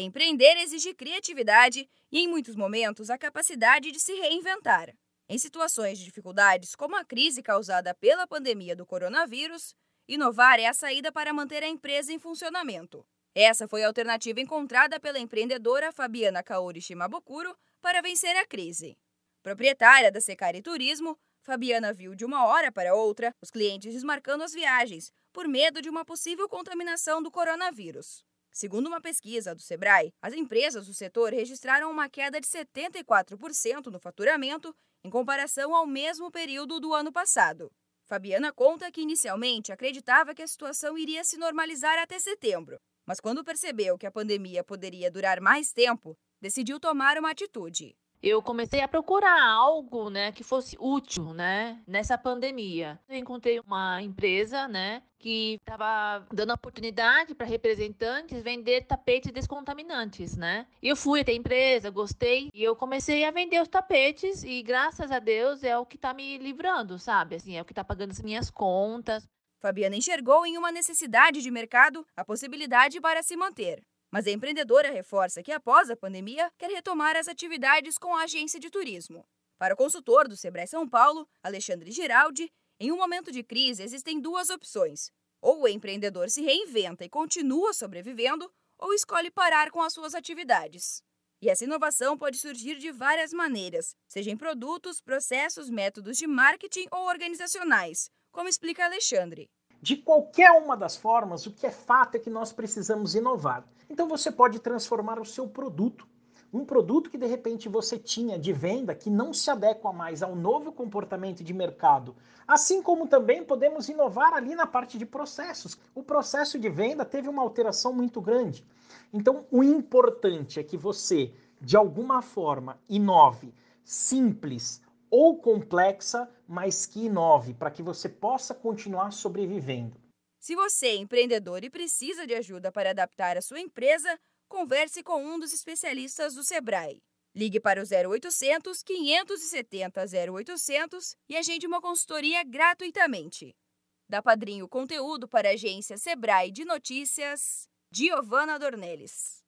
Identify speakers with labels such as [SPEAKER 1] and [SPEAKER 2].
[SPEAKER 1] Empreender exige criatividade e, em muitos momentos, a capacidade de se reinventar. Em situações de dificuldades, como a crise causada pela pandemia do coronavírus, inovar é a saída para manter a empresa em funcionamento. Essa foi a alternativa encontrada pela empreendedora Fabiana Kaori Shimabukuro para vencer a crise. Proprietária da Secari Turismo, Fabiana viu de uma hora para outra os clientes desmarcando as viagens por medo de uma possível contaminação do coronavírus. Segundo uma pesquisa do Sebrae, as empresas do setor registraram uma queda de 74% no faturamento em comparação ao mesmo período do ano passado. Fabiana conta que inicialmente acreditava que a situação iria se normalizar até setembro, mas quando percebeu que a pandemia poderia durar mais tempo, decidiu tomar uma atitude
[SPEAKER 2] eu comecei a procurar algo, né, que fosse útil, né, nessa pandemia. Eu encontrei uma empresa, né, que estava dando oportunidade para representantes vender tapetes descontaminantes, né? E eu fui até a empresa, gostei e eu comecei a vender os tapetes e graças a Deus é o que está me livrando, sabe? Assim, é o que está pagando as minhas contas.
[SPEAKER 1] Fabiana enxergou em uma necessidade de mercado a possibilidade para se manter. Mas a empreendedora reforça que, após a pandemia, quer retomar as atividades com a agência de turismo. Para o consultor do Sebrae São Paulo, Alexandre Giraldi, em um momento de crise existem duas opções. Ou o empreendedor se reinventa e continua sobrevivendo, ou escolhe parar com as suas atividades. E essa inovação pode surgir de várias maneiras, seja em produtos, processos, métodos de marketing ou organizacionais, como explica Alexandre.
[SPEAKER 3] De qualquer uma das formas, o que é fato é que nós precisamos inovar. Então você pode transformar o seu produto. Um produto que de repente você tinha de venda que não se adequa mais ao novo comportamento de mercado. Assim como também podemos inovar ali na parte de processos. O processo de venda teve uma alteração muito grande. Então, o importante é que você, de alguma forma, inove simples, ou complexa, mas que inove, para que você possa continuar sobrevivendo.
[SPEAKER 1] Se você é empreendedor e precisa de ajuda para adaptar a sua empresa, converse com um dos especialistas do Sebrae. Ligue para o 0800 570 0800 e agende uma consultoria gratuitamente. Da Padrinho Conteúdo para a agência Sebrae de Notícias, Giovana Dornelles.